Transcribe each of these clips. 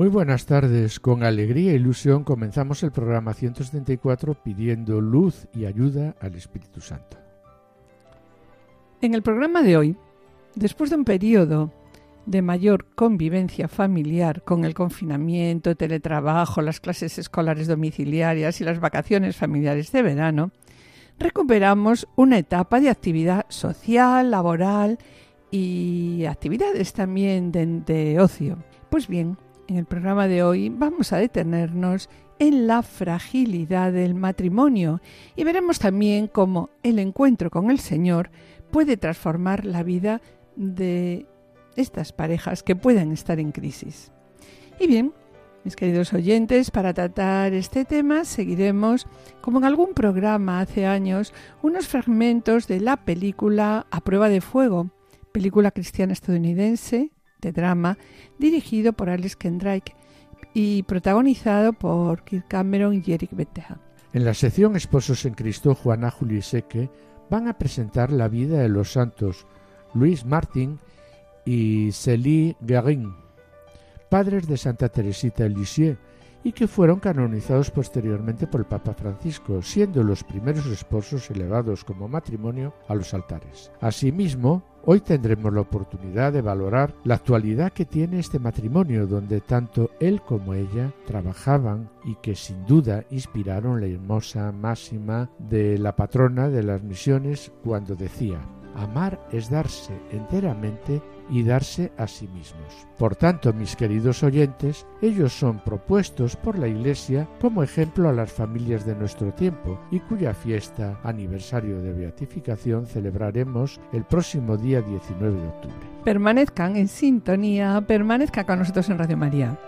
Muy buenas tardes. Con alegría e ilusión comenzamos el programa 174 pidiendo luz y ayuda al Espíritu Santo. En el programa de hoy, después de un periodo de mayor convivencia familiar con el confinamiento, teletrabajo, las clases escolares domiciliarias y las vacaciones familiares de verano, recuperamos una etapa de actividad social, laboral y actividades también de, de ocio. Pues bien, en el programa de hoy vamos a detenernos en la fragilidad del matrimonio y veremos también cómo el encuentro con el Señor puede transformar la vida de estas parejas que puedan estar en crisis. Y bien, mis queridos oyentes, para tratar este tema seguiremos, como en algún programa hace años, unos fragmentos de la película A prueba de fuego, película cristiana estadounidense de drama dirigido por Alex Kendrick y protagonizado por Kirk Cameron y Eric Beteja. En la sección Esposos en Cristo, Juana Seque van a presentar la vida de los santos Luis Martín y Célie Guérin, padres de Santa Teresita de y que fueron canonizados posteriormente por el Papa Francisco, siendo los primeros esposos elevados como matrimonio a los altares. Asimismo, hoy tendremos la oportunidad de valorar la actualidad que tiene este matrimonio, donde tanto él como ella trabajaban y que sin duda inspiraron la hermosa máxima de la patrona de las misiones cuando decía Amar es darse enteramente y darse a sí mismos. Por tanto, mis queridos oyentes, ellos son propuestos por la Iglesia como ejemplo a las familias de nuestro tiempo y cuya fiesta aniversario de beatificación celebraremos el próximo día 19 de octubre. Permanezcan en sintonía, permanezcan con nosotros en Radio María.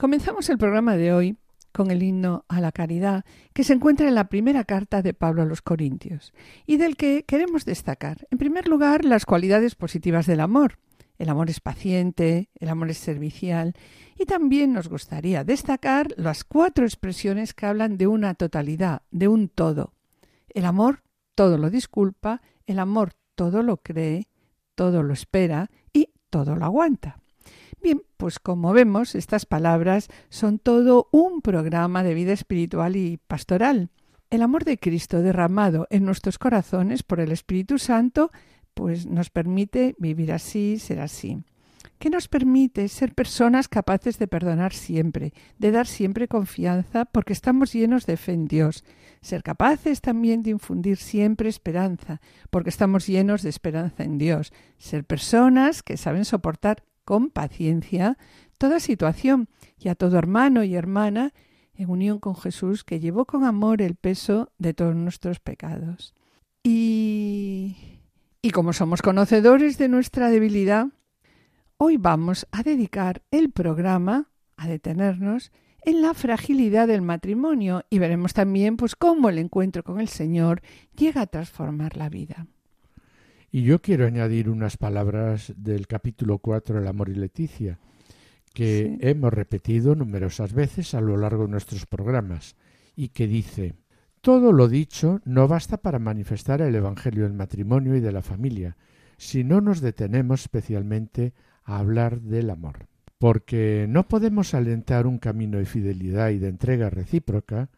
Comenzamos el programa de hoy con el himno a la caridad que se encuentra en la primera carta de Pablo a los Corintios y del que queremos destacar, en primer lugar, las cualidades positivas del amor. El amor es paciente, el amor es servicial y también nos gustaría destacar las cuatro expresiones que hablan de una totalidad, de un todo. El amor todo lo disculpa, el amor todo lo cree, todo lo espera y todo lo aguanta. Bien, pues como vemos, estas palabras son todo un programa de vida espiritual y pastoral. El amor de Cristo derramado en nuestros corazones por el Espíritu Santo, pues nos permite vivir así, ser así. ¿Qué nos permite ser personas capaces de perdonar siempre, de dar siempre confianza, porque estamos llenos de fe en Dios. Ser capaces también de infundir siempre esperanza, porque estamos llenos de esperanza en Dios. Ser personas que saben soportar con paciencia toda situación y a todo hermano y hermana en unión con Jesús que llevó con amor el peso de todos nuestros pecados. Y, y como somos conocedores de nuestra debilidad, hoy vamos a dedicar el programa a detenernos en la fragilidad del matrimonio y veremos también pues cómo el encuentro con el Señor llega a transformar la vida. Y yo quiero añadir unas palabras del capítulo 4, El amor y Leticia, que hemos repetido numerosas veces a lo largo de nuestros programas, y que dice, todo lo dicho no basta para manifestar el Evangelio del matrimonio y de la familia, si no nos detenemos especialmente a hablar del amor. Porque no podemos alentar un camino de fidelidad y de entrega recíproca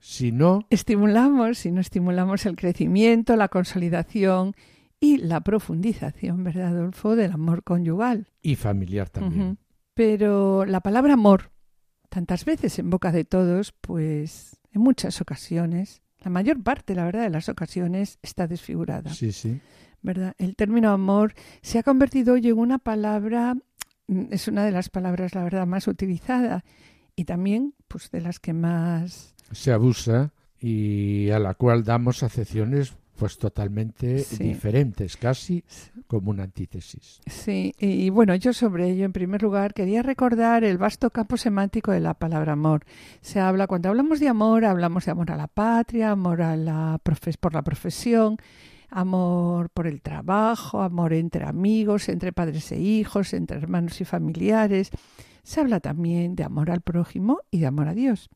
si no estimulamos, si no estimulamos el crecimiento, la consolidación y la profundización, ¿verdad, Adolfo?, del amor conyugal. Y familiar también. Pero la palabra amor, tantas veces en boca de todos, pues en muchas ocasiones, la mayor parte, la verdad, de las ocasiones está desfigurada. Sí, sí. ¿Verdad? El término amor se ha convertido hoy en una palabra, mm, es una de las palabras, la verdad, más utilizada y también, pues, de las que más se abusa y a la cual damos acepciones pues totalmente diferentes, casi como una antítesis. Sí, y bueno, yo sobre ello, en primer lugar, quería recordar el vasto campo semántico de la palabra amor. Se habla, cuando hablamos de amor, hablamos de amor a la patria, amor a la por la profesión, amor por el trabajo, amor entre amigos, entre padres e hijos, entre hermanos y familiares. Se habla también de amor al prójimo y de amor a Dios.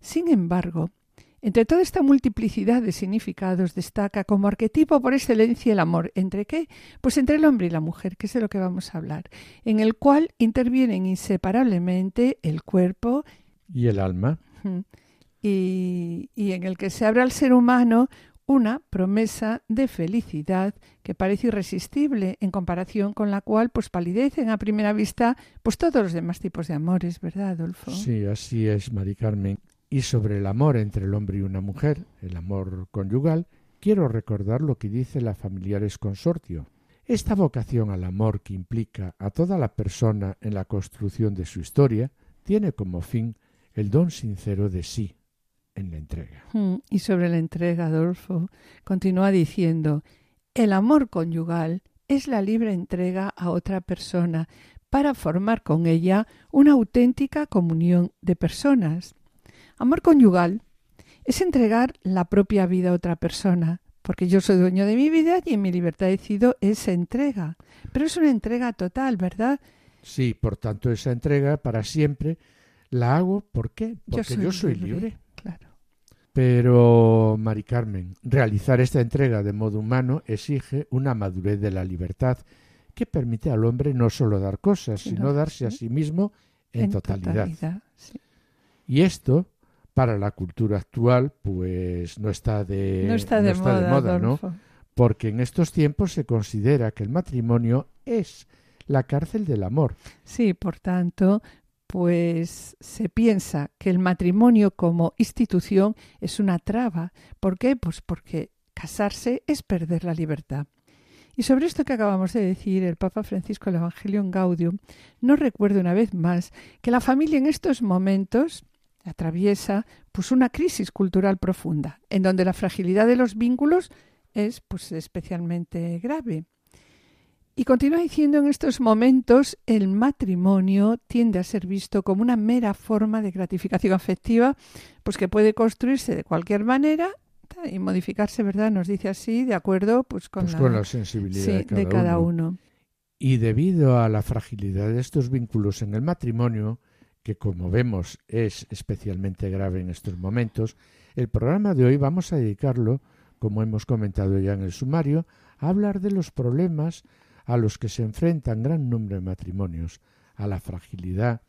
Sin embargo, entre toda esta multiplicidad de significados destaca como arquetipo por excelencia el amor. ¿Entre qué? Pues entre el hombre y la mujer, que es de lo que vamos a hablar, en el cual intervienen inseparablemente el cuerpo y el alma. Y, y en el que se abre al ser humano una promesa de felicidad que parece irresistible en comparación con la cual pues palidecen a primera vista pues todos los demás tipos de amores, ¿verdad, Adolfo? Sí, así es, Mari Carmen y sobre el amor entre el hombre y una mujer, el amor conyugal, quiero recordar lo que dice la Familiares Consortio. Esta vocación al amor que implica a toda la persona en la construcción de su historia tiene como fin el don sincero de sí en la entrega. Hmm, y sobre la entrega, Adolfo, continúa diciendo, el amor conyugal es la libre entrega a otra persona para formar con ella una auténtica comunión de personas. Amor conyugal es entregar la propia vida a otra persona, porque yo soy dueño de mi vida y en mi libertad decido esa entrega. Pero es una entrega total, ¿verdad? Sí, por tanto, esa entrega para siempre la hago, ¿por qué? Porque yo soy, libre. Claro. Pero, Mari Carmen, realizar esta entrega de modo humano exige una madurez de la libertad que permite al hombre no solo dar cosas, sino darse a sí mismo en, totalidad. Y esto para la cultura actual, pues no está de, no está de, moda, ¿no? Porque en estos tiempos se considera que el matrimonio es la cárcel del amor. Sí, por tanto, pues se piensa que el matrimonio como institución es una traba. ¿Por qué? Pues porque casarse es perder la libertad. Y sobre esto que acabamos de decir, el Papa Francisco, el Evangelio en Gaudium, nos recuerda una vez más que la familia en estos momentos atraviesa pues una crisis cultural profunda, en donde la fragilidad de los vínculos es pues especialmente grave. Y continúa diciendo en estos momentos el matrimonio tiende a ser visto como una mera forma de gratificación afectiva, pues que puede construirse de cualquier manera y modificarse, ¿verdad? Nos dice así, de acuerdo pues con, pues la, sensibilidad de cada, uno. Y debido a la fragilidad de estos vínculos en el matrimonio, que como vemos es especialmente grave en estos momentos, el programa de hoy vamos a dedicarlo, como hemos comentado ya en el sumario, a hablar de los problemas a los que se enfrentan gran número de matrimonios, a la fragilidad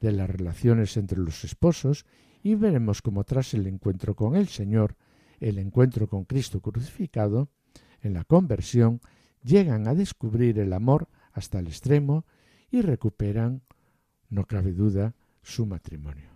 de las relaciones entre los esposos y veremos cómo tras el encuentro con el Señor, el encuentro con Cristo crucificado, en la conversión, llegan a descubrir el amor hasta el extremo y recuperan no cabe duda, su matrimonio.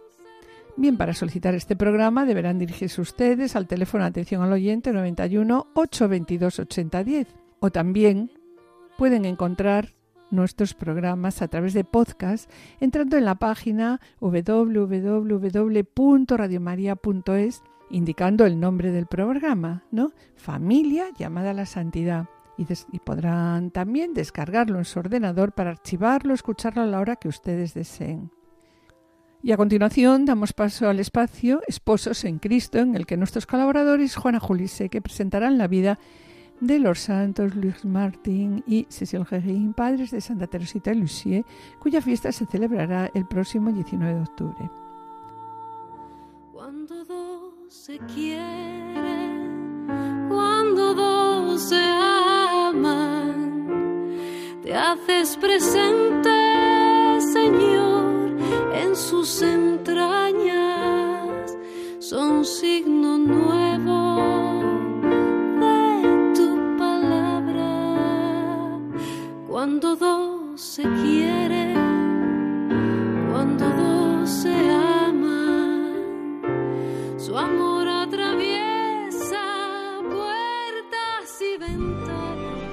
Bien, para solicitar este programa deberán dirigirse ustedes al teléfono de atención al oyente 91 822 8010 o también pueden encontrar nuestros programas a través de podcast entrando en la página www.radiomaria.es indicando el nombre del programa, ¿no? Familia llamada a la santidad. Y, y, podrán también descargarlo en su ordenador para archivarlo, escucharlo a la hora que ustedes deseen. Y a continuación damos paso al espacio Esposos en Cristo, en el que nuestros colaboradores Juana Julise, que presentarán la vida de los santos Luis Martín y Cecil Guérin, padres de Santa Teresita Lucie, cuya fiesta se celebrará el próximo 19 de octubre. Cuando dos se quieren, cuando dos se aman, te haces presente, Señor, en sus entrañas, son signo nuevo cuando dos se quieren, cuando dos se aman, su amor atraviesa puertas y ventanas.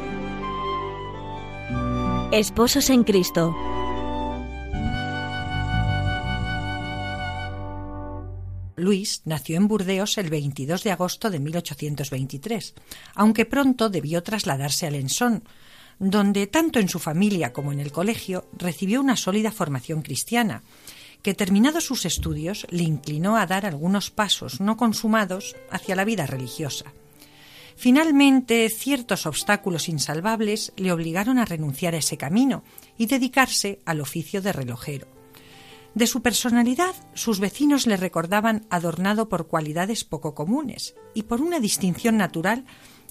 Esposos en Cristo. Luis nació en Burdeos el 22 de agosto de 1823, aunque pronto debió trasladarse a Lensón, donde tanto en su familia como en el colegio recibió una sólida formación cristiana, que terminados sus estudios le inclinó a dar algunos pasos no consumados hacia la vida religiosa. Finalmente, ciertos obstáculos insalvables le obligaron a renunciar a ese camino y dedicarse al oficio de relojero. De su personalidad, sus vecinos le recordaban adornado por cualidades poco comunes y por una distinción natural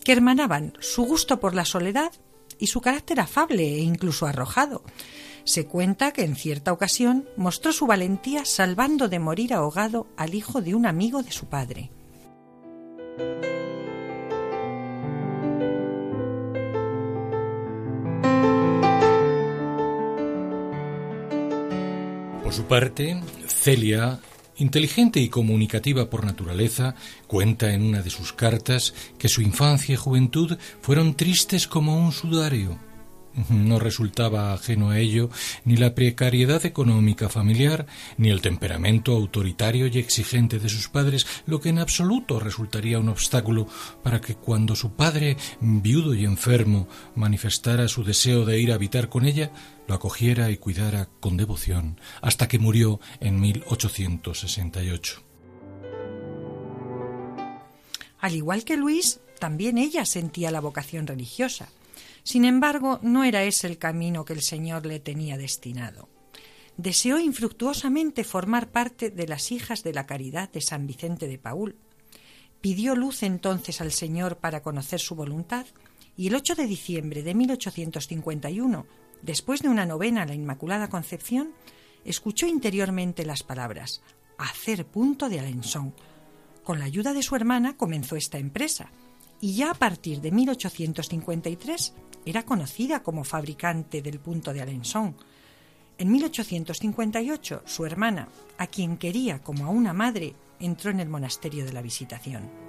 que hermanaban su gusto por la soledad y su carácter afable e incluso arrojado. Se cuenta que en cierta ocasión mostró su valentía salvando de morir ahogado al hijo de un amigo de su padre. Por su parte, Celia Inteligente y comunicativa por naturaleza, cuenta en una de sus cartas que su infancia y juventud fueron tristes como un sudario. No resultaba ajeno a ello ni la precariedad económica familiar, ni el temperamento autoritario y exigente de sus padres, lo que en absoluto resultaría un obstáculo para que cuando su padre, viudo y enfermo, manifestara su deseo de ir a habitar con ella, lo acogiera y cuidara con devoción, hasta que murió en 1868. Al igual que Luis, también ella sentía la vocación religiosa. Sin embargo, no era ese el camino que el Señor le tenía destinado. Deseó infructuosamente formar parte de las hijas de la caridad de San Vicente de Paul. Pidió luz entonces al Señor para conocer su voluntad y el 8 de diciembre de 1851, después de una novena a la Inmaculada Concepción, escuchó interiormente las palabras hacer punto de Alençon. Con la ayuda de su hermana comenzó esta empresa y ya a partir de 1853 era conocida como fabricante del punto de Alençon. En 1858, su hermana, a quien quería como a una madre, entró en el monasterio de la Visitación.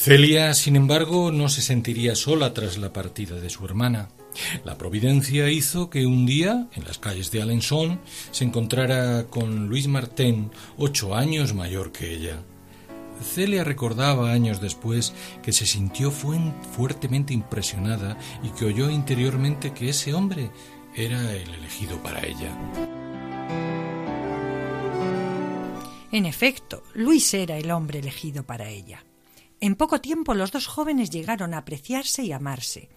Celia, sin embargo, no se sentiría sola tras la partida de su hermana. La providencia hizo que un día, en las calles de Alençon, se encontrara con Luis Martin, ocho años mayor que ella. Celia recordaba años después que se sintió fuertemente impresionada y que oyó interiormente que ese hombre era el elegido para ella. En efecto, Luis era el hombre elegido para ella. En poco tiempo los dos jóvenes llegaron a apreciarse y amarse,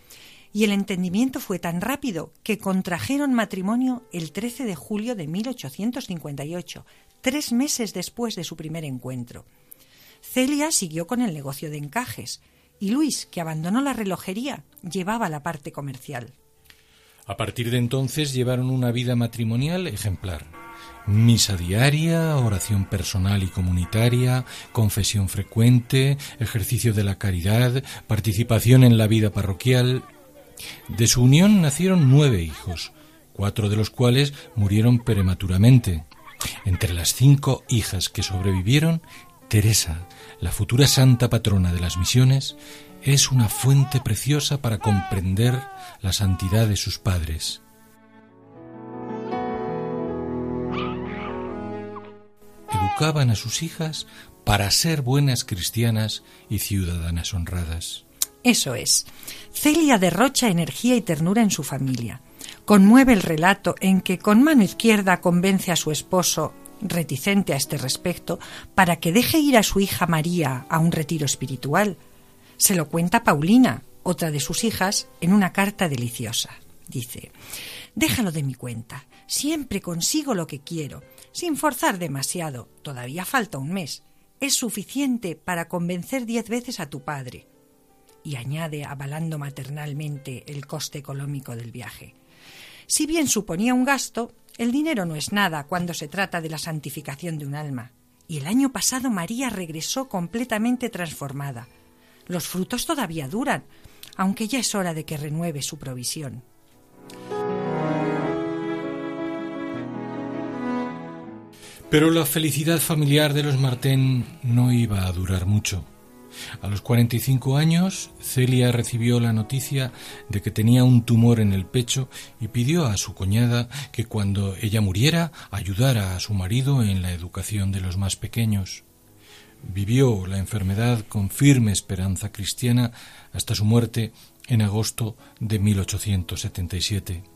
y el entendimiento fue tan rápido que contrajeron matrimonio el 13 de julio de 1858, tres meses después de su primer encuentro. Celia siguió con el negocio de encajes y Luis, que abandonó la relojería, llevaba la parte comercial. A partir de entonces llevaron una vida matrimonial ejemplar. Misa diaria, oración personal y comunitaria, confesión frecuente, ejercicio de la caridad, participación en la vida parroquial. De su unión nacieron nueve hijos, cuatro de los cuales murieron prematuramente. Entre las cinco hijas que sobrevivieron, Teresa, la futura santa patrona de las misiones, es una fuente preciosa para comprender la santidad de sus padres. Educaban a sus hijas para ser buenas cristianas y ciudadanas honradas. Eso es. Celia derrocha energía y ternura en su familia. Conmueve el relato en que con mano izquierda convence a su esposo, reticente a este respecto, para que deje ir a su hija María a un retiro espiritual. Se lo cuenta Paulina, otra de sus hijas, en una carta deliciosa. Dice, déjalo de mi cuenta, siempre consigo lo que quiero, sin forzar demasiado, todavía falta un mes. Es suficiente para convencer diez veces a tu padre y añade avalando maternalmente el coste económico del viaje. Si bien suponía un gasto, el dinero no es nada cuando se trata de la santificación de un alma. Y el año pasado María regresó completamente transformada. Los frutos todavía duran, aunque ya es hora de que renueve su provisión. Pero la felicidad familiar de los Martén no iba a durar mucho. A los 45 años, Celia recibió la noticia de que tenía un tumor en el pecho y pidió a su cuñada que cuando ella muriera ayudara a su marido en la educación de los más pequeños. Vivió la enfermedad con firme esperanza cristiana hasta su muerte en agosto de 1877.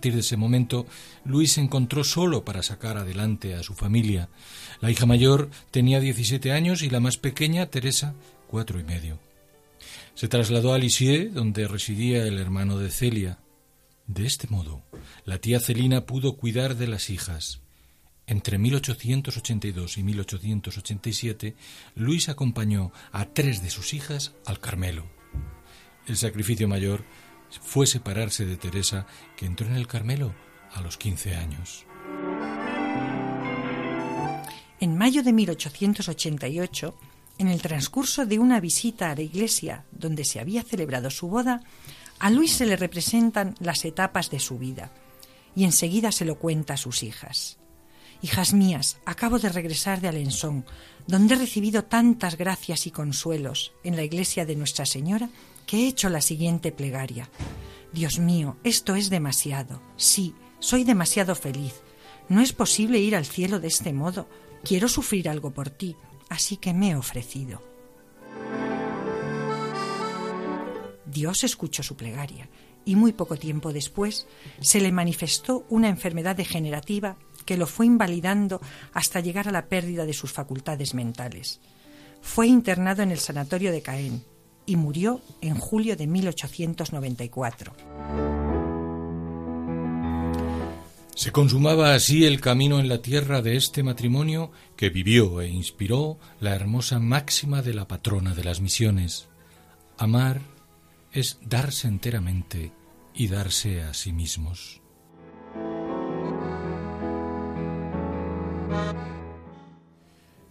De ese momento, Luis se encontró solo para sacar adelante a su familia. La hija mayor tenía 17 años y la más pequeña, Teresa, cuatro y medio. Se trasladó a Lisieux, donde residía el hermano de Celia. De este modo, la tía Celina pudo cuidar de las hijas. Entre 1882 y 1887, Luis acompañó a tres de sus hijas al Carmelo. El sacrificio mayor fue separarse de Teresa, que entró en el Carmelo a los 15 años. En mayo de 1888, en el transcurso de una visita a la iglesia donde se había celebrado su boda, a Luis se le representan las etapas de su vida y enseguida se lo cuenta a sus hijas. Hijas mías, acabo de regresar de Alençon, donde he recibido tantas gracias y consuelos en la iglesia de Nuestra Señora que he hecho la siguiente plegaria. Dios mío, esto es demasiado. Sí, soy demasiado feliz. No es posible ir al cielo de este modo. Quiero sufrir algo por ti, así que me he ofrecido. Dios escuchó su plegaria y muy poco tiempo después se le manifestó una enfermedad degenerativa que lo fue invalidando hasta llegar a la pérdida de sus facultades mentales. Fue internado en el sanatorio de Caen y murió en julio de 1894. Se consumaba así el camino en la tierra de este matrimonio que vivió e inspiró la hermosa máxima de la patrona de las misiones. Amar es darse enteramente y darse a sí mismos.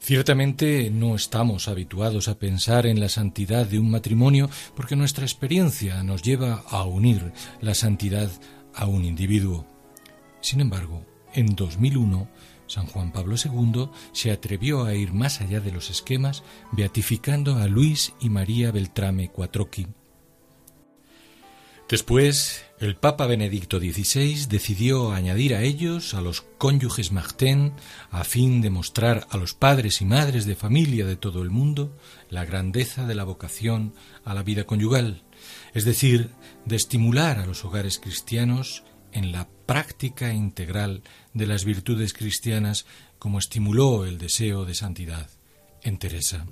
Ciertamente no estamos habituados a pensar en la santidad de un matrimonio porque nuestra experiencia nos lleva a unir la santidad a un individuo. Sin embargo, en 2001, San Juan Pablo II se atrevió a ir más allá de los esquemas, beatificando a Luis y María Beltrame Cuatroqui. Después, el Papa Benedicto XVI decidió añadir a ellos a los cónyuges Martin a fin de mostrar a los padres y madres de familia de todo el mundo la grandeza de la vocación a la vida conyugal, es decir, de estimular a los hogares cristianos en la práctica integral de las virtudes cristianas como estimuló el deseo de santidad en Teresa.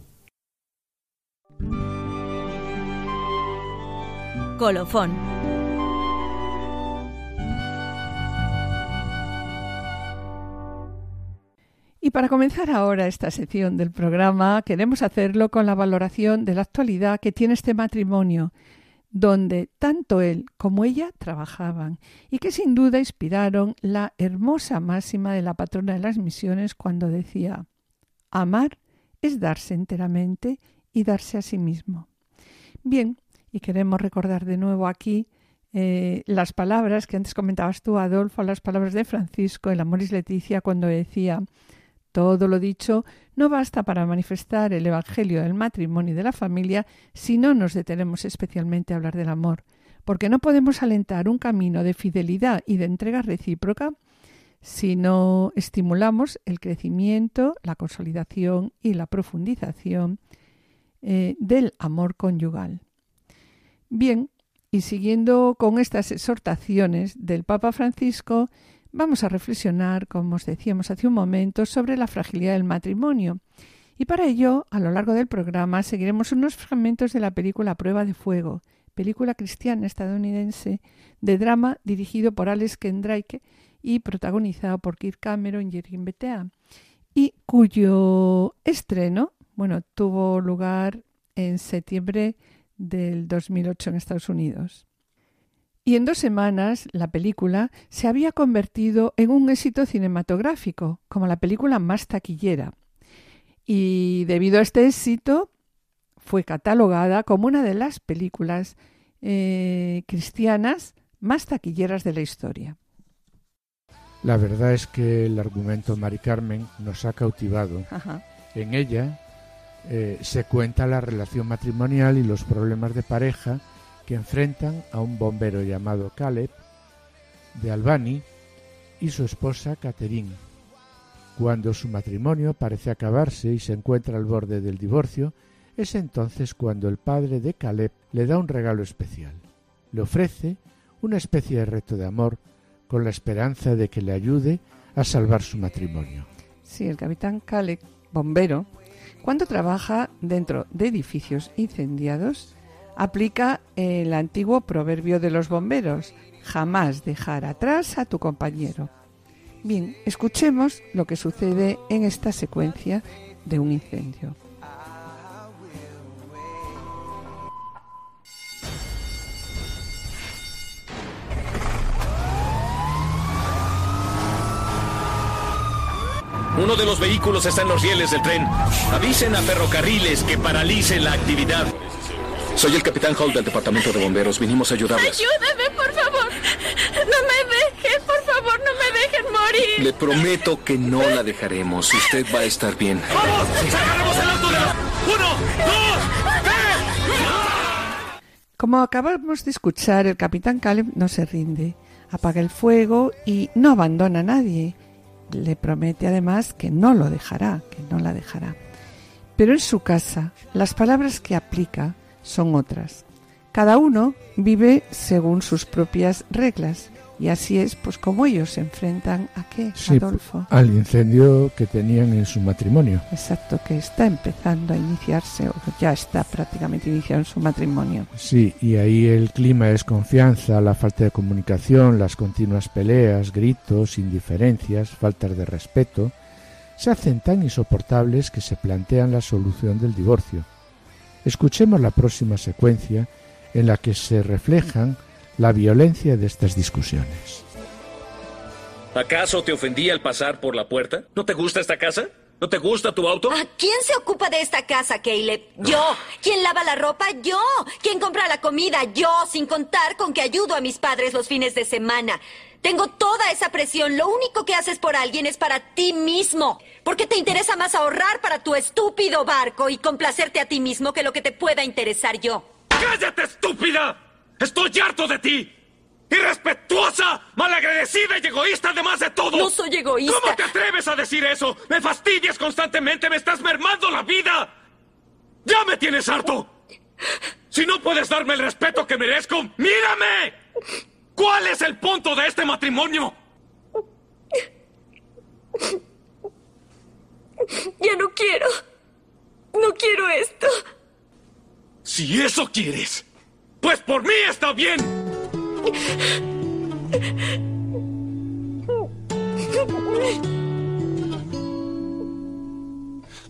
Colofón Y para comenzar ahora esta sección del programa, queremos hacerlo con la valoración de la actualidad que tiene este matrimonio, donde tanto él como ella trabajaban y que sin duda inspiraron la hermosa máxima de la patrona de las misiones cuando decía, amar es darse enteramente y darse a sí mismo. Bien, y queremos recordar de nuevo aquí eh, las palabras que antes comentabas tú, Adolfo, las palabras de Francisco el Amoris Leticia cuando decía todo lo dicho no basta para manifestar el Evangelio del matrimonio y de la familia si no nos detenemos especialmente a hablar del amor, porque no podemos alentar un camino de fidelidad y de entrega recíproca si no estimulamos el crecimiento, la consolidación y la profundización eh, del amor conyugal. Bien, y siguiendo con estas exhortaciones del Papa Francisco, vamos a reflexionar, como os decíamos hace un momento, sobre la fragilidad del matrimonio. Y para ello, a lo largo del programa, seguiremos unos fragmentos de la película Prueba de Fuego, película cristiana estadounidense de drama dirigido por Alex Kendrake y protagonizado por Kirk Cameron y Erin Betea, y cuyo estreno, bueno, tuvo lugar en septiembre del 2008 en Estados Unidos. Y en dos semanas la película se había convertido en un éxito cinematográfico, como la película más taquillera. Y debido a este éxito fue catalogada como una de las películas eh, cristianas más taquilleras de la historia. La verdad es que el argumento Mari Carmen nos ha cautivado. En ella eh, se cuenta la relación matrimonial y los problemas de pareja que enfrentan a un bombero llamado Caleb de Albany y su esposa Catherine. Cuando su matrimonio parece acabarse y se encuentra al borde del divorcio, es entonces cuando el padre de Caleb le da un regalo especial. Le ofrece una especie de reto de amor con la esperanza de que le ayude a salvar su matrimonio. Sí, el capitán Caleb, bombero, cuando trabaja dentro de edificios incendiados, aplica el antiguo proverbio de los bomberos, jamás dejar atrás a tu compañero. Bien, escuchemos lo que sucede en esta secuencia de un incendio. Uno de los vehículos está en los rieles del tren. Avisen a ferrocarriles que paralicen la actividad. Soy el capitán Hall del departamento de bomberos. Vinimos a ayudarles. Ayúdame, por favor. No me dejen, por favor, no me dejen morir. Le prometo que no la dejaremos. Usted va a estar bien. ¡Vamos! ¡Sacaremos la altura! ¡Uno, dos, tres! Como acabamos de escuchar, el capitán Caleb no se rinde. Apaga el fuego y no abandona a nadie le promete además que no lo dejará, que no la dejará. Pero en su casa las palabras que aplica son otras. Cada uno vive según sus propias reglas y así es, pues como ellos se enfrentan a qué, Adolfo. Al incendio que tenían en su matrimonio. Exacto, que está empezando a iniciarse o ya está prácticamente iniciado en su matrimonio. Sí, y ahí el clima es confianza, la falta de comunicación, las continuas peleas, gritos, indiferencias, faltas de respeto, se hacen tan insoportables que se plantean la solución del divorcio. Escuchemos la próxima secuencia en la que se reflejan la violencia de estas discusiones. ¿Acaso te ofendí al pasar por la puerta? ¿No te gusta esta casa? ¿No te gusta tu auto? ¿A quién se ocupa de esta casa, Caleb? Yo. ¿Quién lava la ropa? Yo. ¿Quién compra la comida? Yo, sin contar con que ayudo a mis padres los fines de semana. Tengo toda esa presión. Lo único que haces por alguien es para ti mismo. Porque te interesa más ahorrar para tu estúpido barco y complacerte a ti mismo que lo que te pueda interesar yo. ¡Cállate, estúpida! ¡Estoy harto de ti! ¡Irrespetuosa! ¡Malagradecida y egoísta además de todo! No soy egoísta. ¿Cómo te atreves a decir eso? ¡Me fastidias constantemente! ¡Me estás mermando la vida! ¡Ya me tienes harto! Si no puedes darme el respeto que merezco, ¡mírame! ¿Cuál es el punto de este matrimonio? Ya no quiero. No quiero esto. Si eso quieres, pues por mí está bien.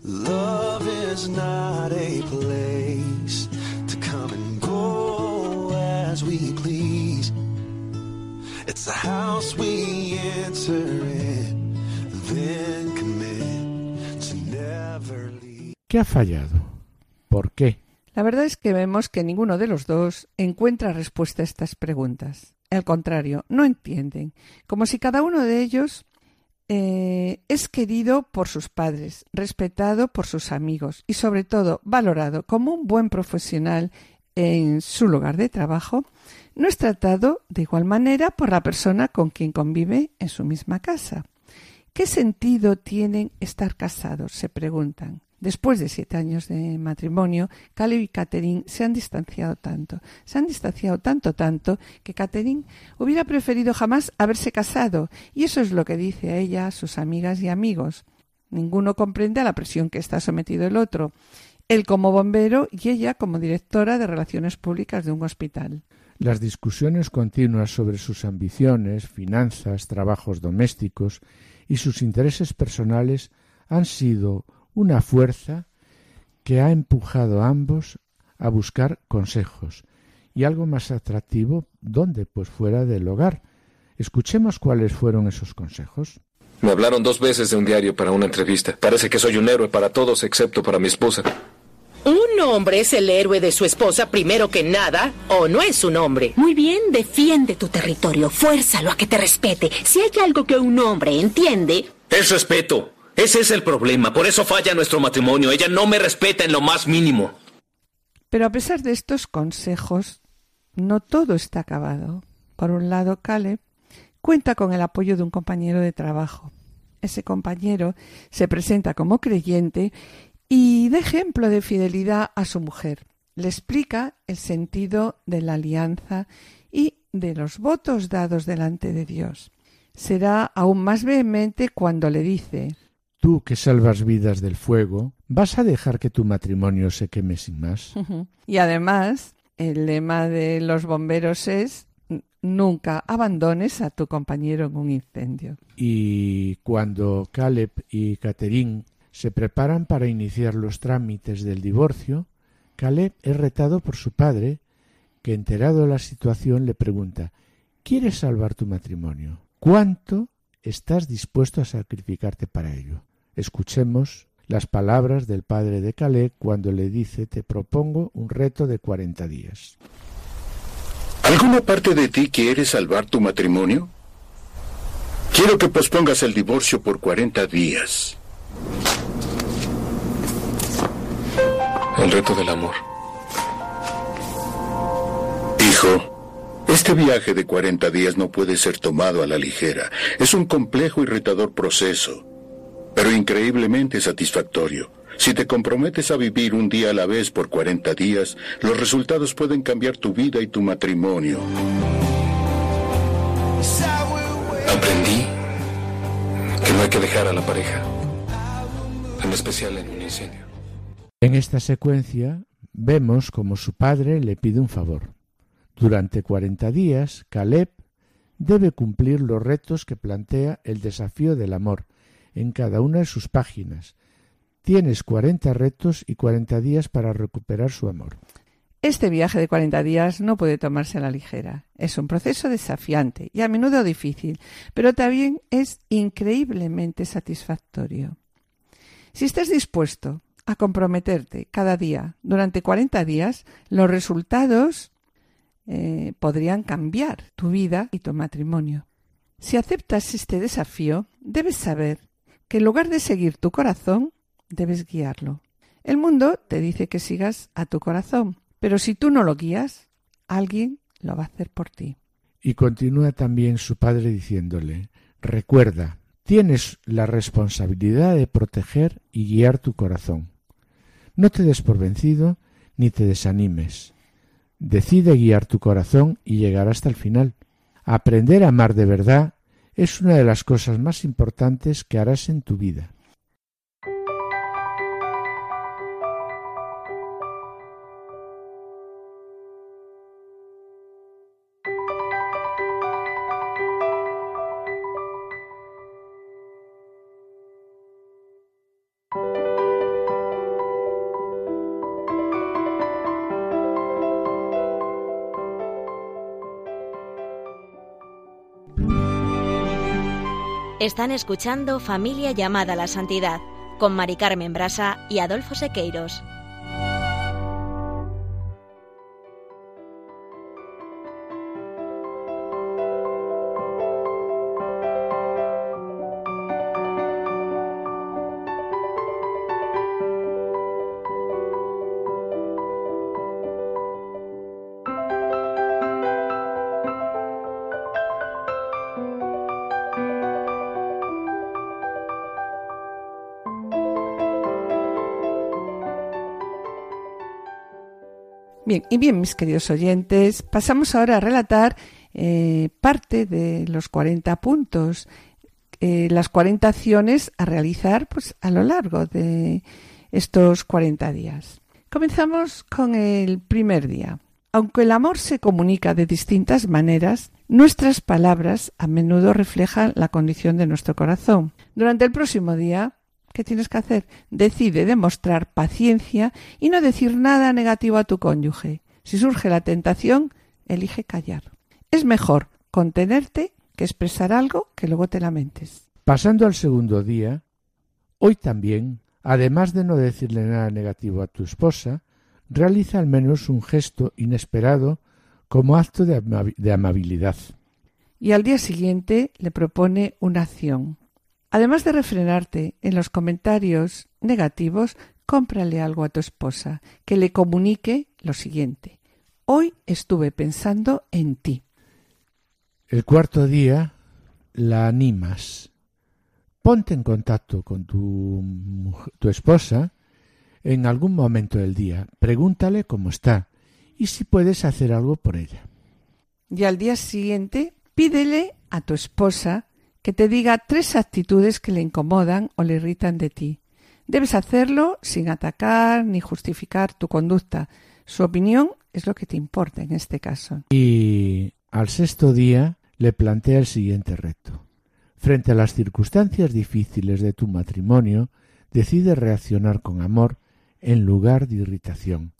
Love is not a place to come and go as we please. It's a house we enter in, then commit to never leave. ¿Qué ha fallado? ¿Por qué? La verdad es que vemos que ninguno de los dos encuentra respuesta a estas preguntas. Al contrario, no entienden, como si cada uno de ellos eh, es querido por sus padres, respetado por sus amigos y sobre todo valorado como un buen profesional en su lugar de trabajo, no es tratado de igual manera por la persona con quien convive en su misma casa. ¿Qué sentido tienen estar casados? se preguntan. Después de siete años de matrimonio, Caleb y Catherine se han distanciado tanto, se han distanciado tanto, tanto, que Catherine hubiera preferido jamás haberse casado, y eso es lo que dice a ella, a sus amigas y amigos. Ninguno comprende a la presión que está sometido el otro, él como bombero y ella como directora de relaciones públicas de un hospital. Las discusiones continuas sobre sus ambiciones, finanzas, trabajos domésticos y sus intereses personales han sido una fuerza que ha empujado a ambos a buscar consejos y algo más atractivo, ¿dónde? Pues fuera del hogar. Escuchemos cuáles fueron esos consejos. Me hablaron dos veces de un diario para una entrevista. Parece que soy un héroe para todos excepto para mi esposa. ¿Un hombre es el héroe de su esposa primero que nada o no es un hombre? Muy bien, defiende tu territorio, fuérzalo a que te respete. Si hay algo que un hombre entiende... Es respeto. Ese es el problema. Por eso falla nuestro matrimonio. Ella no me respeta en lo más mínimo. Pero a pesar de estos consejos, no todo está acabado. Por un lado, Caleb cuenta con el apoyo de un compañero de trabajo. Ese compañero se presenta como creyente y da ejemplo de fidelidad a su mujer. Le explica el sentido de la alianza y de los votos dados delante de Dios. Será aún más vehemente cuando le dice Tú que salvas vidas del fuego, ¿vas a dejar que tu matrimonio se queme sin más? Y además, el lema de los bomberos es nunca abandones a tu compañero en un incendio. Y cuando Caleb y Catherine se preparan para iniciar los trámites del divorcio, Caleb es retado por su padre, que enterado de la situación le pregunta ¿Quieres salvar tu matrimonio? ¿Cuánto estás dispuesto a sacrificarte para ello? Escuchemos las palabras del padre de Caleb cuando le dice te propongo un reto de cuarenta días. ¿Alguna parte de ti quiere salvar tu matrimonio? Quiero que pospongas el divorcio por cuarenta días. El reto del amor. Hijo, este viaje de cuarenta días no puede ser tomado a la ligera. Es un complejo y retador proceso pero increíblemente satisfactorio. Si te comprometes a vivir un día a la vez por 40 días, los resultados pueden cambiar tu vida y tu matrimonio. Aprendí que no hay que dejar a la pareja, en especial en un incendio. En esta secuencia vemos como su padre le pide un favor. Durante 40 días, Caleb debe cumplir los retos que plantea el desafío del amor, en cada una de sus páginas. Tienes 40 retos y 40 días para recuperar su amor. Este viaje de 40 días no puede tomarse a la ligera. Es un proceso desafiante y a menudo difícil, pero también es increíblemente satisfactorio. Si estás dispuesto a comprometerte cada día durante 40 días, los resultados eh, podrían cambiar tu vida y tu matrimonio. Si aceptas este desafío, debes saber que en lugar de seguir tu corazón, debes guiarlo. El mundo te dice que sigas a tu corazón, pero si tú no lo guías, alguien lo va a hacer por ti. Y continúa también su padre diciéndole, recuerda, tienes la responsabilidad de proteger y guiar tu corazón. No te des por vencido ni te desanimes. Decide guiar tu corazón y llegar hasta el final. Aprender a amar de verdad es una de las cosas más importantes que harás en tu vida. Están escuchando Familia llamada a la Santidad con Mari Carmen Brasa y Adolfo Sequeiros. Bien, y bien, mis queridos oyentes, pasamos ahora a relatar eh, parte de los 40 puntos, eh, las 40 acciones a realizar pues, a lo largo de estos 40 días. Comenzamos con el primer día. Aunque el amor se comunica de distintas maneras, nuestras palabras a menudo reflejan la condición de nuestro corazón. Durante el próximo día ¿Qué tienes que hacer? Decide demostrar paciencia y no decir nada negativo a tu cónyuge. Si surge la tentación, elige callar. Es mejor contenerte que expresar algo que luego te lamentes. Pasando al segundo día, hoy también, además de no decirle nada negativo a tu esposa, realiza al menos un gesto inesperado como acto de, amabilidad. Y al día siguiente le propone una acción. Además de refrenarte en los comentarios negativos, cómprale algo a tu esposa que le comunique lo siguiente. Hoy estuve pensando en ti. El cuarto día la animas. Ponte en contacto con tu, tu esposa en algún momento del día. Pregúntale cómo está y si puedes hacer algo por ella. Y al día siguiente pídele a tu esposa que te diga tres actitudes que le incomodan o le irritan de ti. Debes hacerlo sin atacar ni justificar tu conducta. Su opinión es lo que te importa en este caso. Y al sexto día le plantea el siguiente reto. Frente a las circunstancias difíciles de tu matrimonio, decide reaccionar con amor en lugar de irritación.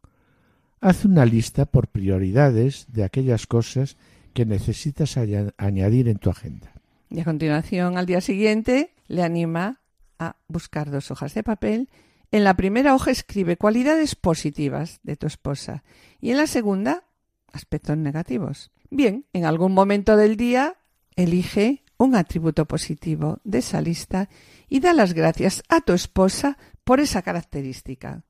Haz una lista por prioridades de aquellas cosas que necesitas añadir en tu agenda. Y a continuación, al día siguiente, le anima a buscar dos hojas de papel. En la primera hoja escribe cualidades positivas de tu esposa y en la segunda aspectos negativos. Bien, en algún momento del día elige un atributo positivo de esa lista y da las gracias a tu esposa por esa característica.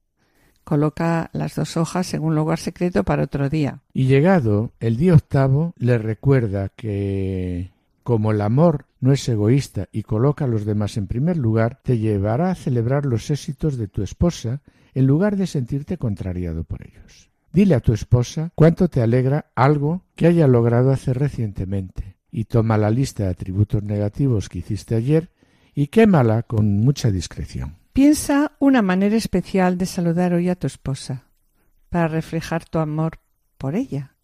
Coloca las dos hojas en un lugar secreto para otro día. Y llegado el día octavo, le recuerda que como el amor no es egoísta y coloca a los demás en primer lugar, te llevará a celebrar los éxitos de tu esposa en lugar de sentirte contrariado por ellos. Dile a tu esposa cuánto te alegra algo que haya logrado hacer recientemente y toma la lista de atributos negativos que hiciste ayer y quémala con mucha discreción. Piensa una manera especial de saludar hoy a tu esposa para reflejar tu amor por ella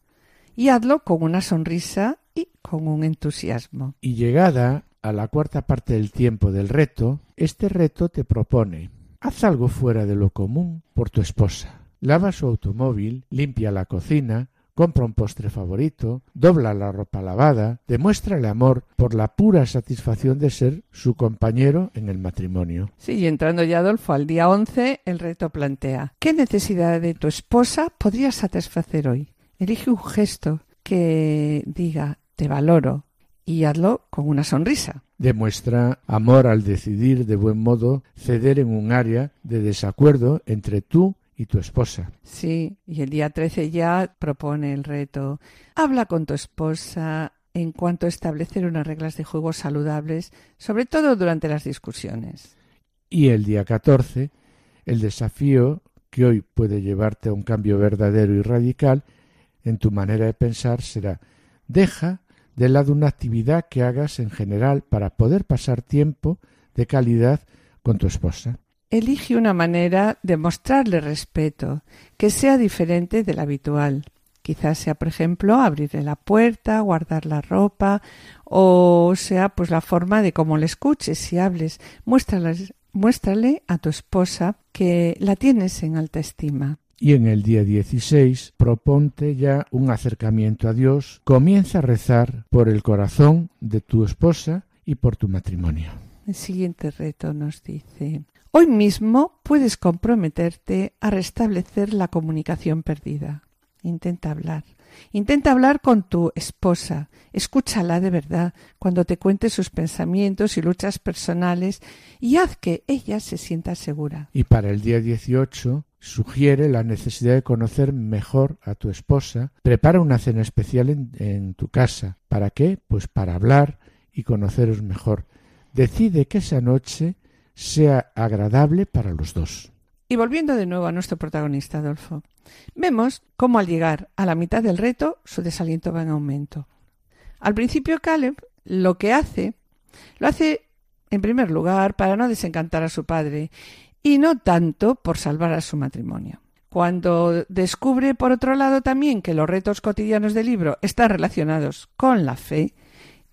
y hazlo con una sonrisa con un entusiasmo. Y llegada a la cuarta parte del tiempo del reto, este reto te propone haz algo fuera de lo común por tu esposa. Lava su automóvil, limpia la cocina, compra un postre favorito, dobla la ropa lavada, demuéstrale amor por la pura satisfacción de ser su compañero en el matrimonio. Sí, y entrando ya Adolfo al día once, el reto plantea ¿Qué necesidad de tu esposa podrías satisfacer hoy? Elige un gesto que diga te valoro y hazlo con una sonrisa. Demuestra amor al decidir de buen modo ceder en un área de desacuerdo entre tú y tu esposa. Sí, y el día 13 ya propone el reto. Habla con tu esposa en cuanto a establecer unas reglas de juego saludables, sobre todo durante las discusiones. Y el día 14, el desafío que hoy puede llevarte a un cambio verdadero y radical en tu manera de pensar será deja de lado una actividad que hagas en general para poder pasar tiempo de calidad con tu esposa. Elige una manera de mostrarle respeto que sea diferente de la habitual. Quizás sea, por ejemplo, abrirle la puerta, guardar la ropa, o sea, pues la forma de cómo le escuches y hables. Muéstrale a tu esposa que la tienes en alta estima y en el día 16 proponte ya un acercamiento a Dios, comienza a rezar por el corazón de tu esposa y por tu matrimonio. El siguiente reto nos dice, Hoy mismo puedes comprometerte a restablecer la comunicación perdida. Intenta hablar. Intenta hablar con tu esposa. Escúchala de verdad cuando te cuente sus pensamientos y luchas personales y haz que ella se sienta segura. Y para el día 18 sugiere la necesidad de conocer mejor a tu esposa. Prepara una cena especial en, tu casa. ¿Para qué? Pues para hablar y conoceros mejor. Decide que esa noche sea agradable para los dos. Y volviendo de nuevo a nuestro protagonista, Adolfo, vemos cómo al llegar a la mitad del reto su desaliento va en aumento. Al principio Caleb lo que hace, lo hace en primer lugar para no desencantar a su padre y no tanto por salvar a su matrimonio. Cuando descubre, por otro lado, también que los retos cotidianos del libro están relacionados con la fe,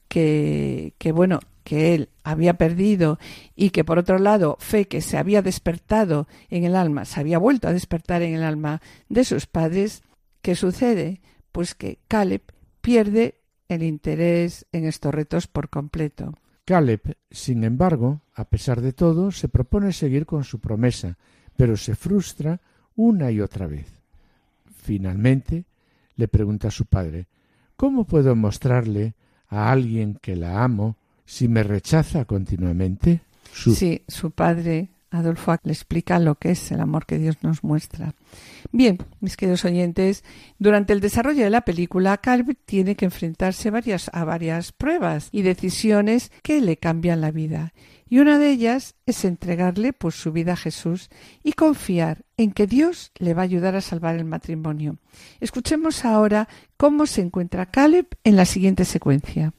que, bueno, que él había perdido y que por otro lado fe que se había despertado en el alma, se había vuelto a despertar en el alma de sus padres, ¿qué sucede? Pues que Caleb pierde el interés en estos retos por completo. Caleb, sin embargo, a pesar de todo, se propone seguir con su promesa, pero se frustra una y otra vez. Finalmente, le pregunta a su padre ¿Cómo puedo mostrarle a alguien que la amo si me rechaza continuamente? Sí, su padre Adolfo le explica lo que es el amor que Dios nos muestra. Bien, mis queridos oyentes, durante el desarrollo de la película, Calvin tiene que enfrentarse a varias pruebas y decisiones que le cambian la vida. Y una de ellas es entregarle pues su vida a Jesús y confiar en que Dios le va a ayudar a salvar el matrimonio. Escuchemos ahora cómo se encuentra Caleb en la siguiente secuencia.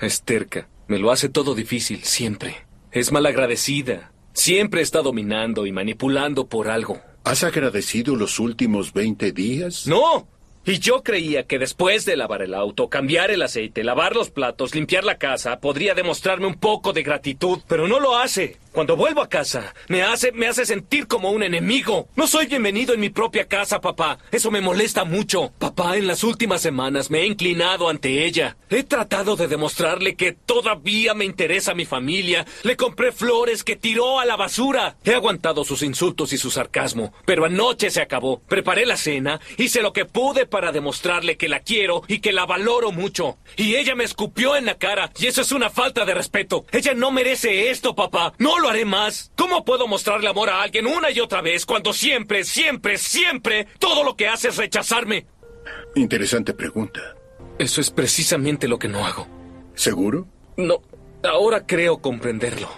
Es terca, me lo hace todo difícil, siempre. Es malagradecida, Siempre está dominando y manipulando por algo. ¿Has agradecido los últimos 20 días? ¡No! Y yo creía que después de lavar el auto, cambiar el aceite, lavar los platos, limpiar la casa, podría demostrarme un poco de gratitud, pero no lo hace. Cuando vuelvo a casa, me hace, me hace sentir como un enemigo. No soy bienvenido en mi propia casa, papá. Eso me molesta mucho. Papá, en las últimas semanas me he inclinado ante ella. He tratado de demostrarle que todavía me interesa mi familia. Le compré flores que tiró a la basura. He aguantado sus insultos y su sarcasmo, pero anoche se acabó. Preparé la cena, hice lo que pude para demostrarle que la quiero y que la valoro mucho. Y ella me escupió en la cara, y eso es una falta de respeto. Ella no merece esto, papá. No lo haré más. ¿Cómo puedo mostrarle amor a alguien una y otra vez cuando siempre, siempre, siempre todo lo que hace es rechazarme? Interesante pregunta. Eso es precisamente lo que no hago. ¿Seguro? No, ahora creo comprenderlo.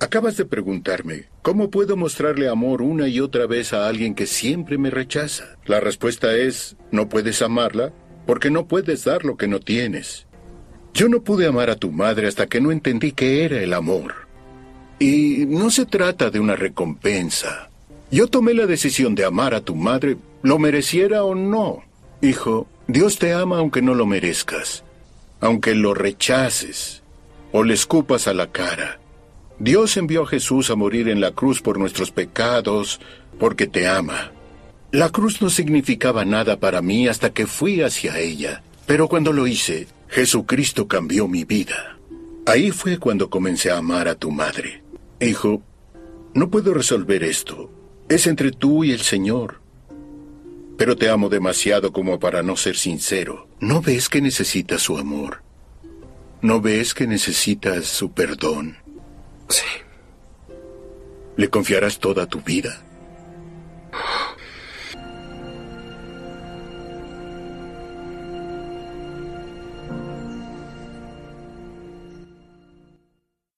Acabas de preguntarme, ¿cómo puedo mostrarle amor una y otra vez a alguien que siempre me rechaza? La respuesta es, no puedes amarla porque no puedes dar lo que no tienes. Yo no pude amar a tu madre hasta que no entendí qué era el amor. Y no se trata de una recompensa. Yo tomé la decisión de amar a tu madre, lo mereciera o no. Hijo, Dios te ama aunque no lo merezcas, aunque lo rechaces o le escupas a la cara. Dios envió a Jesús a morir en la cruz por nuestros pecados, porque te ama. La cruz no significaba nada para mí hasta que fui hacia ella, pero cuando lo hice, Jesucristo cambió mi vida. Ahí fue cuando comencé a amar a tu madre. Hijo, no puedo resolver esto. Es entre tú y el Señor. Pero te amo demasiado como para no ser sincero. ¿No ves que necesitas su amor? ¿No ves que necesitas su perdón? Sí. ¿Le confiarás toda tu vida?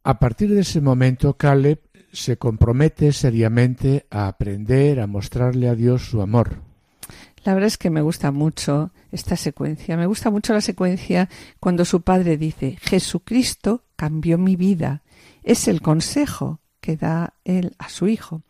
A partir de ese momento, Caleb se compromete seriamente a aprender a mostrarle a Dios su amor. La verdad es que me gusta mucho esta secuencia. Me gusta mucho la secuencia cuando su padre dice, Jesucristo cambió mi vida. Es el consejo que da él a su hijo.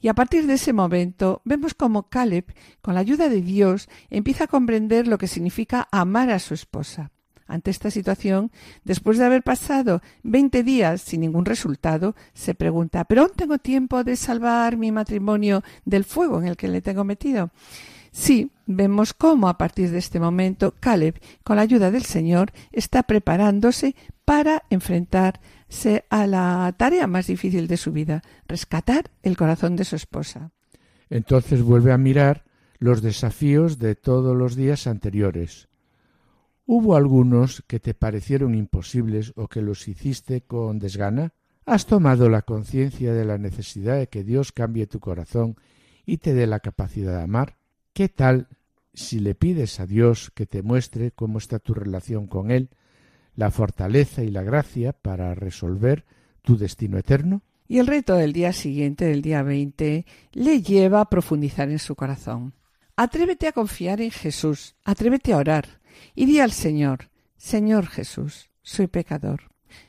Y a partir de ese momento vemos como Caleb, con la ayuda de Dios, empieza a comprender lo que significa amar a su esposa. Ante esta situación, después de haber pasado veinte días sin ningún resultado, se pregunta ¿Pero aún tengo tiempo de salvar mi matrimonio del fuego en el que le tengo metido? Sí, vemos cómo a partir de este momento Caleb, con la ayuda del Señor, está preparándose para enfrentarse a la tarea más difícil de su vida, rescatar el corazón de su esposa. Entonces vuelve a mirar los desafíos de todos los días anteriores. ¿Hubo algunos que te parecieron imposibles o que los hiciste con desgana? ¿Has tomado la conciencia de la necesidad de que Dios cambie tu corazón y te dé la capacidad de amar? ¿Qué tal si le pides a Dios que te muestre cómo está tu relación con Él, la fortaleza y la gracia para resolver tu destino eterno? Y el reto del día siguiente, del día 20, le lleva a profundizar en su corazón. Atrévete a confiar en Jesús, atrévete a orar y di al Señor, Señor Jesús, soy pecador.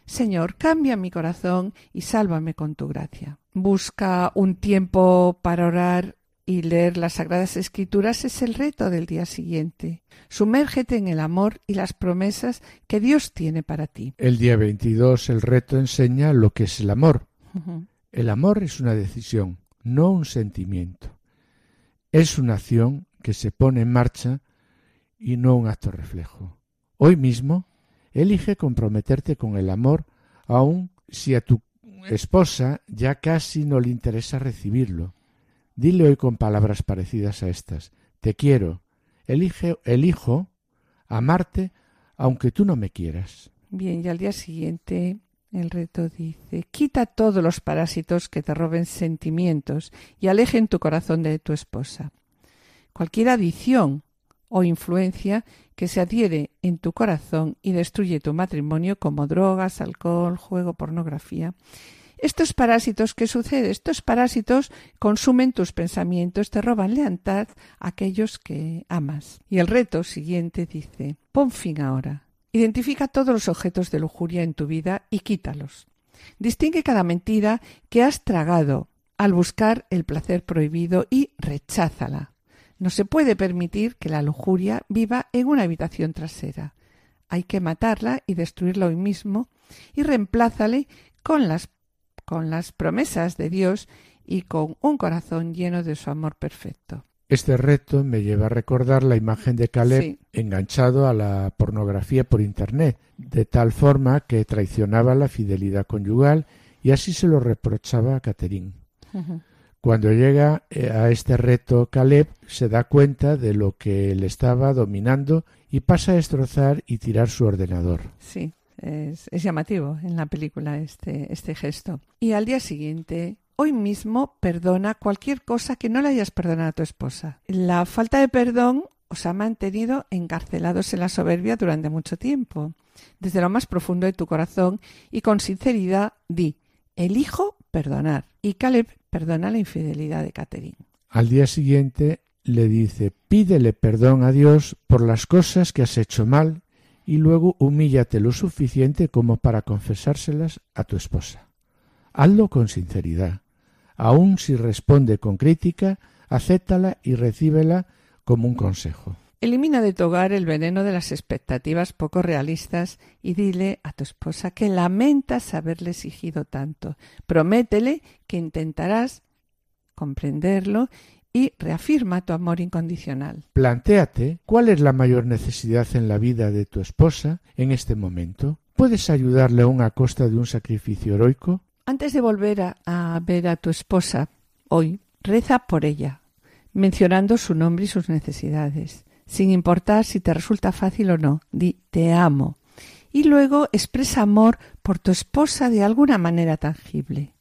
Señor, cambia mi corazón y sálvame con tu gracia. Busca un tiempo para orar y leer las Sagradas Escrituras es el reto del día siguiente. Sumérgete en el amor y las promesas que Dios tiene para ti. El día 22 el reto enseña lo que es el amor. El amor es una decisión, no un sentimiento. Es una acción que se pone en marcha y no un acto reflejo. Hoy mismo elige comprometerte con el amor aun si a tu esposa ya casi no le interesa recibirlo. Dile hoy con palabras parecidas a estas. Te quiero. Elige, elijo amarte aunque tú no me quieras. Bien, y al día siguiente el reto dice, quita todos los parásitos que te roben sentimientos y alejen tu corazón de tu esposa. Cualquier adición o influencia que se adhiere en tu corazón y destruye tu matrimonio como drogas, alcohol, juego, pornografía. Estos parásitos, ¿qué sucede? Estos parásitos consumen tus pensamientos, te roban lealtad a aquellos que amas. Y el reto siguiente dice, pon fin ahora Identifica todos los objetos de lujuria en tu vida y quítalos. Distingue cada mentira que has tragado al buscar el placer prohibido y recházala. No se puede permitir que la lujuria viva en una habitación trasera. Hay que matarla y destruirla hoy mismo y reemplázale con las, con las promesas de Dios y con un corazón lleno de su amor perfecto. Este reto me lleva a recordar la imagen de Caleb enganchado a la pornografía por Internet, de tal forma que traicionaba la fidelidad conyugal y así se lo reprochaba a Catherine. Cuando llega eh, a este reto, Caleb se da cuenta de lo que le estaba dominando y pasa a destrozar y tirar su ordenador. Sí, es, llamativo en la película este, este gesto. Y al día siguiente hoy mismo perdona cualquier cosa que no le hayas perdonado a tu esposa. La falta de perdón os ha mantenido encarcelados en la soberbia durante mucho tiempo. Desde lo más profundo de tu corazón y con sinceridad di, elijo perdonar. Y Caleb perdona la infidelidad de Catherine. Al día siguiente le dice, pídele perdón a Dios por las cosas que has hecho mal y luego humíllate lo suficiente como para confesárselas a tu esposa. Hazlo con sinceridad aun si responde con crítica, acéptala y recíbela como un consejo. Elimina de tu hogar el veneno de las expectativas poco realistas y dile a tu esposa que lamentas haberle exigido tanto. Prométele que intentarás comprenderlo y reafirma tu amor incondicional. Plantéate cuál es la mayor necesidad en la vida de tu esposa en este momento. ¿Puedes ayudarle aún a costa de un sacrificio heroico? Antes de volver a, ver a tu esposa hoy, reza por ella, mencionando su nombre y sus necesidades, sin importar si te resulta fácil o no. Di te amo. Y luego expresa amor por tu esposa de alguna manera tangible.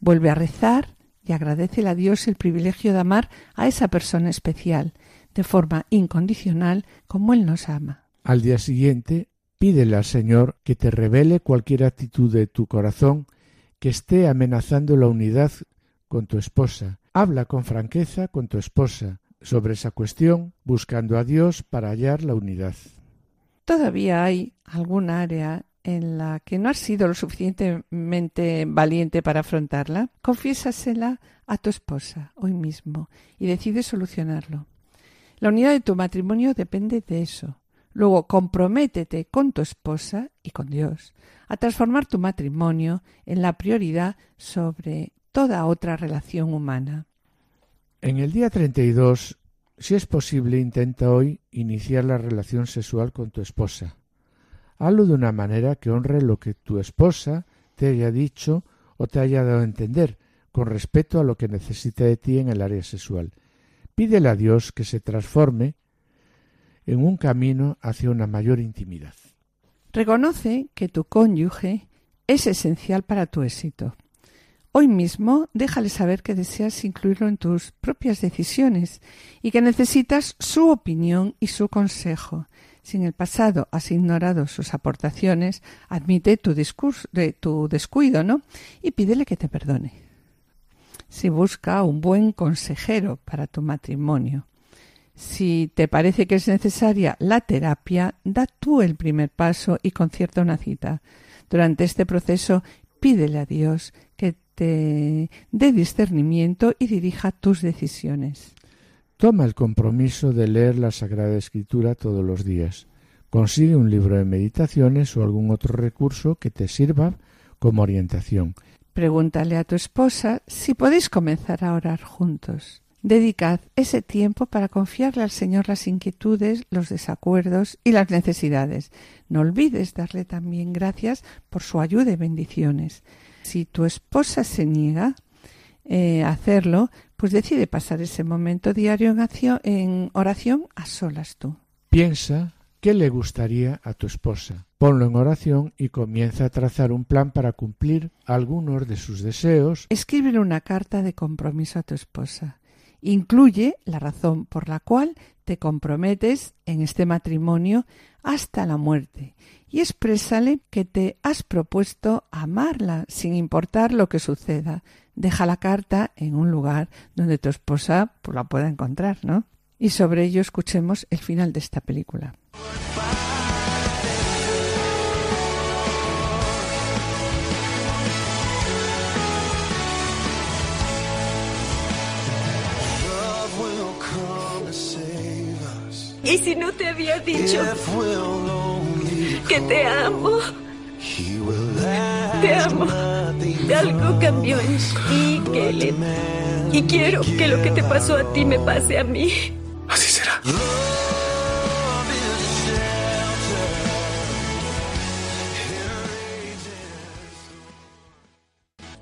Vuelve a rezar y agradece a Dios el privilegio de amar a esa persona especial, de forma incondicional como Él nos ama. Al día siguiente, pídele al Señor que te revele cualquier actitud de tu corazón que esté amenazando la unidad con tu esposa. Habla con franqueza con tu esposa sobre esa cuestión, buscando a Dios para hallar la unidad. Todavía hay algún área en la que no has sido lo suficientemente valiente para afrontarla, confiésasela a tu esposa hoy mismo y decide solucionarlo. La unidad de tu matrimonio depende de eso. Luego comprométete con tu esposa y con Dios a transformar tu matrimonio en la prioridad sobre toda otra relación humana. En el día 32 Si es posible, intenta hoy iniciar la relación sexual con tu esposa. Hazlo de una manera que honre lo que tu esposa te haya dicho o te haya dado a entender, con respeto a lo que necesita de ti en el área sexual. Pídele a Dios que se transforme en un camino hacia una mayor intimidad. Reconoce que tu cónyuge es esencial para tu éxito. Hoy mismo déjale saber que deseas incluirlo en tus propias decisiones y que necesitas su opinión y su consejo. Si en el pasado has ignorado sus aportaciones, admite tu, de, tu descuido, ¿no? Y pídele que te perdone. Si busca un buen consejero para tu matrimonio. Si te parece que es necesaria la terapia, da tú el primer paso y concierta una cita. Durante este proceso, pídele a Dios dé discernimiento y dirija tus decisiones. Toma el compromiso de leer la Sagrada Escritura todos los días. Consigue un libro de meditaciones o algún otro recurso que te sirva como orientación. Pregúntale a tu esposa si podéis comenzar a orar juntos. Dedicad ese tiempo para confiarle al Señor las inquietudes, los desacuerdos y las necesidades. No olvides darle también gracias por su ayuda y bendiciones. Si tu esposa se niega eh, a hacerlo, pues decide pasar ese momento diario en, acción, en oración a solas tú. Piensa qué le gustaría a tu esposa. Ponlo en oración y comienza a trazar un plan para cumplir algunos de sus deseos. Escríbele una carta de compromiso a tu esposa. Incluye la razón por la cual te comprometes en este matrimonio hasta la muerte y exprésale que te has propuesto amarla sin importar lo que suceda. Deja la carta en un lugar donde tu esposa pues, la pueda encontrar, ¿no? Y sobre ello escuchemos el final de esta película. ¿Y si no te había dicho que te amo? Te amo. Algo cambió en ti, Caleb. Y quiero que lo que te pasó a ti me pase a mí. Así será.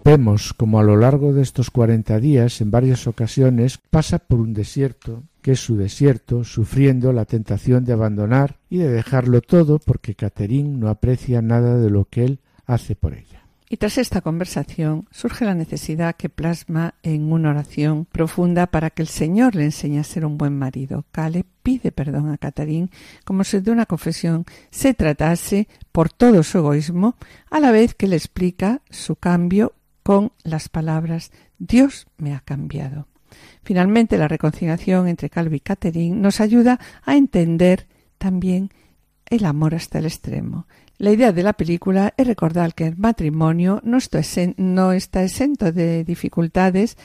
Vemos como a lo largo de estos cuarenta días, en varias ocasiones, pasa por un desierto, que es su desierto, sufriendo la tentación de abandonar y de dejarlo todo porque Catherine no aprecia nada de lo que él hace por ella. Y tras esta conversación surge la necesidad que plasma en una oración profunda para que el Señor le enseñe a ser un buen marido. Cale pide perdón a Catherine como si de una confesión se tratase por todo su egoísmo, a la vez que le explica su cambio con las palabras Dios me ha cambiado. Finalmente, la reconciliación entre Calvi y Catherine nos ayuda a entender también el amor hasta el extremo. La idea de la película es recordar que el matrimonio no está, exento de dificultades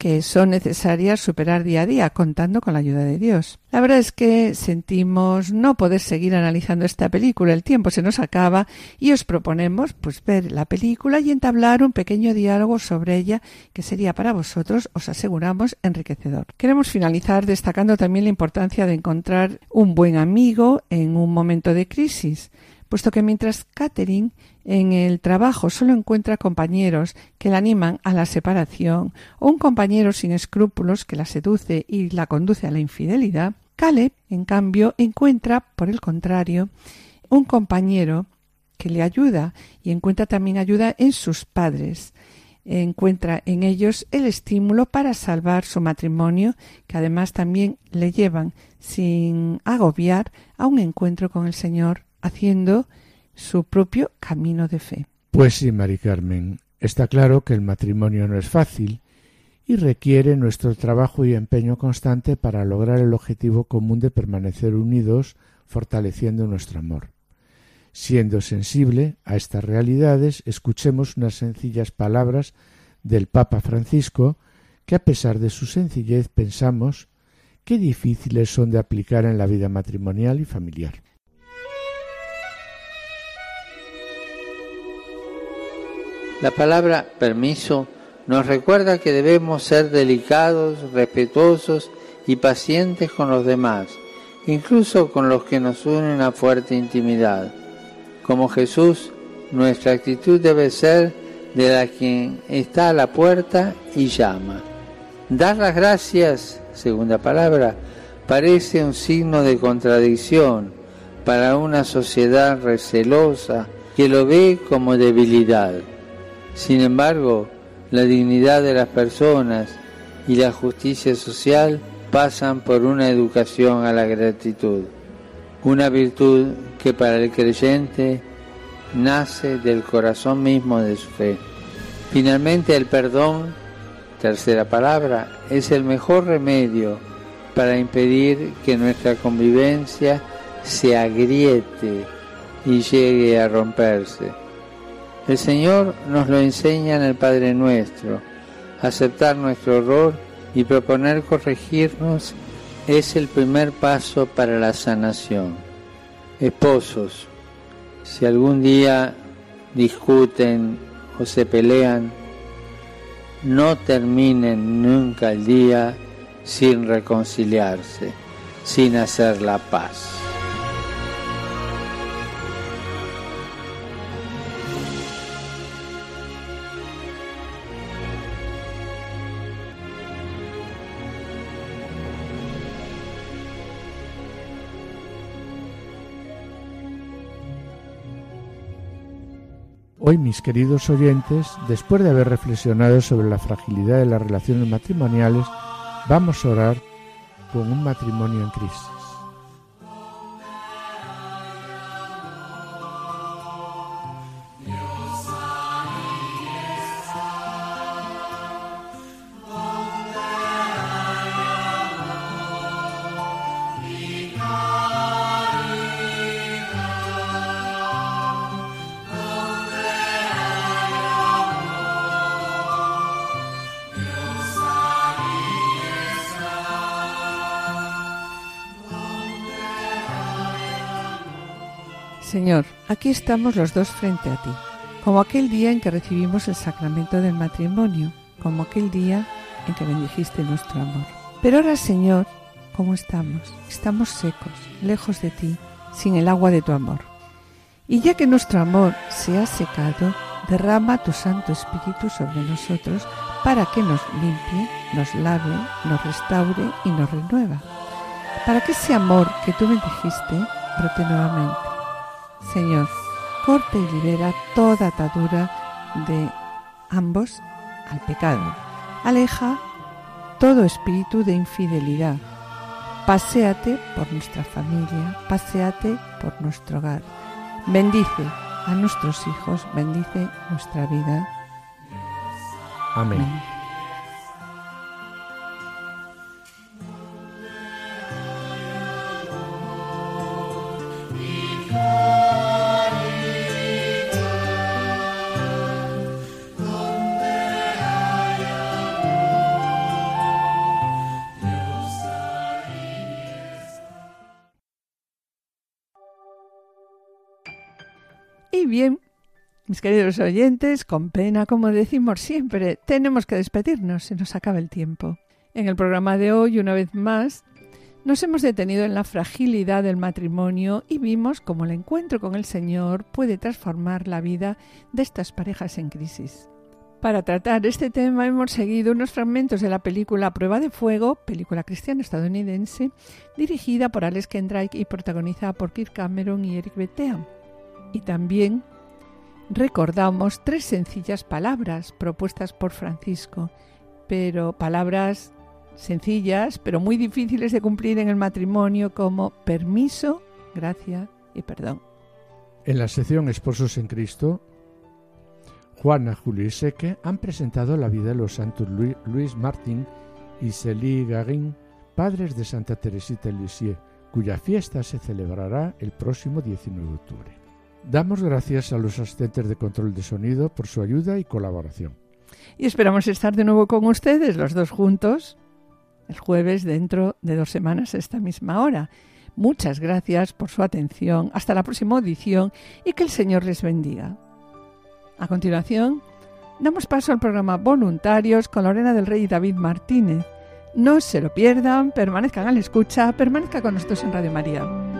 que son necesarias superar día a día, contando con la ayuda de Dios. La verdad es que sentimos no poder seguir analizando esta película, el tiempo se nos acaba y os proponemos pues ver la película y entablar un pequeño diálogo sobre ella que sería para vosotros, os aseguramos, enriquecedor. Queremos finalizar destacando también la importancia de encontrar un buen amigo en un momento de crisis puesto que mientras Catherine en el trabajo solo encuentra compañeros que la animan a la separación o un compañero sin escrúpulos que la seduce y la conduce a la infidelidad, Caleb, en cambio, encuentra, por el contrario, un compañero que le ayuda y encuentra también ayuda en sus padres. Encuentra en ellos el estímulo para salvar su matrimonio, que además también le llevan, sin agobiar, a un encuentro con el Señor haciendo su propio camino de fe. Pues sí, Mari Carmen, está claro que el matrimonio no es fácil y requiere nuestro trabajo y empeño constante para lograr el objetivo común de permanecer unidos, fortaleciendo nuestro amor. Siendo sensible a estas realidades, escuchemos unas sencillas palabras del Papa Francisco que a pesar de su sencillez pensamos qué difíciles son de aplicar en la vida matrimonial y familiar. La palabra permiso nos recuerda que debemos ser delicados, respetuosos y pacientes con los demás, incluso con los que nos unen a fuerte intimidad. Como Jesús, nuestra actitud debe ser de la quien está a la puerta y llama. Dar las gracias, segunda palabra, parece un signo de contradicción para una sociedad recelosa que lo ve como debilidad. Sin embargo, la dignidad de las personas y la justicia social pasan por una educación a la gratitud, una virtud que para el creyente nace del corazón mismo de su fe. Finalmente el perdón, tercera palabra, es el mejor remedio para impedir que nuestra convivencia se agriete y llegue a romperse. El Señor nos lo enseña en el Padre Nuestro. Aceptar nuestro error y proponer corregirnos es el primer paso para la sanación. Esposos, si algún día discuten o se pelean, no terminen nunca el día sin reconciliarse, sin hacer la paz. Hoy, mis queridos oyentes, después de haber reflexionado sobre la fragilidad de las relaciones matrimoniales, vamos a orar con un matrimonio en crisis. Señor, aquí estamos los dos frente a ti, como aquel día en que recibimos el sacramento del matrimonio, como aquel día en que bendijiste nuestro amor. Pero ahora, Señor, ¿cómo estamos? Estamos secos, lejos de ti, sin el agua de tu amor. Y ya que nuestro amor se ha secado, derrama tu Santo Espíritu sobre nosotros para que nos limpie, nos lave, nos restaure y nos renueva. Para que ese amor que tú bendijiste brote nuevamente Señor, corte y libera toda atadura de ambos al pecado. Aleja todo espíritu de infidelidad. Paséate por nuestra familia, paséate por nuestro hogar. Bendice a nuestros hijos, bendice nuestra vida. Amén. Y bien, mis queridos oyentes, con pena, como decimos siempre, tenemos que despedirnos, se nos acaba el tiempo. En el programa de hoy, una vez más, nos hemos detenido en la fragilidad del matrimonio y vimos cómo el encuentro con el Señor puede transformar la vida de estas parejas en crisis. Para tratar este tema hemos seguido unos fragmentos de la película Prueba de Fuego, película cristiana estadounidense, dirigida por Alex Kendrick y protagonizada por Kirk Cameron y Eric Betea. Y también recordamos tres sencillas palabras propuestas por Francisco, pero palabras sencillas, pero muy difíciles de cumplir en el matrimonio como permiso, gracia y perdón. En la sección Esposos en Cristo, Juana, Julio y Seque han presentado la vida de los santos Luis Martín y Célie Garin, padres de Santa Teresita Lisieux, cuya fiesta se celebrará el próximo 19 de octubre. Damos gracias a los asistentes de control de sonido por su ayuda y colaboración. Y esperamos estar de nuevo con ustedes, los dos juntos, el jueves dentro de dos semanas a esta misma hora. Muchas gracias por su atención. Hasta la próxima audición y que el Señor les bendiga. A continuación, damos paso al programa Voluntarios con Lorena del Rey y David Martínez. No se lo pierdan, permanezcan a la escucha, permanezca con nosotros en Radio María.